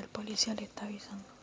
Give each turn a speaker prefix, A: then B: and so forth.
A: el policía le está avisando.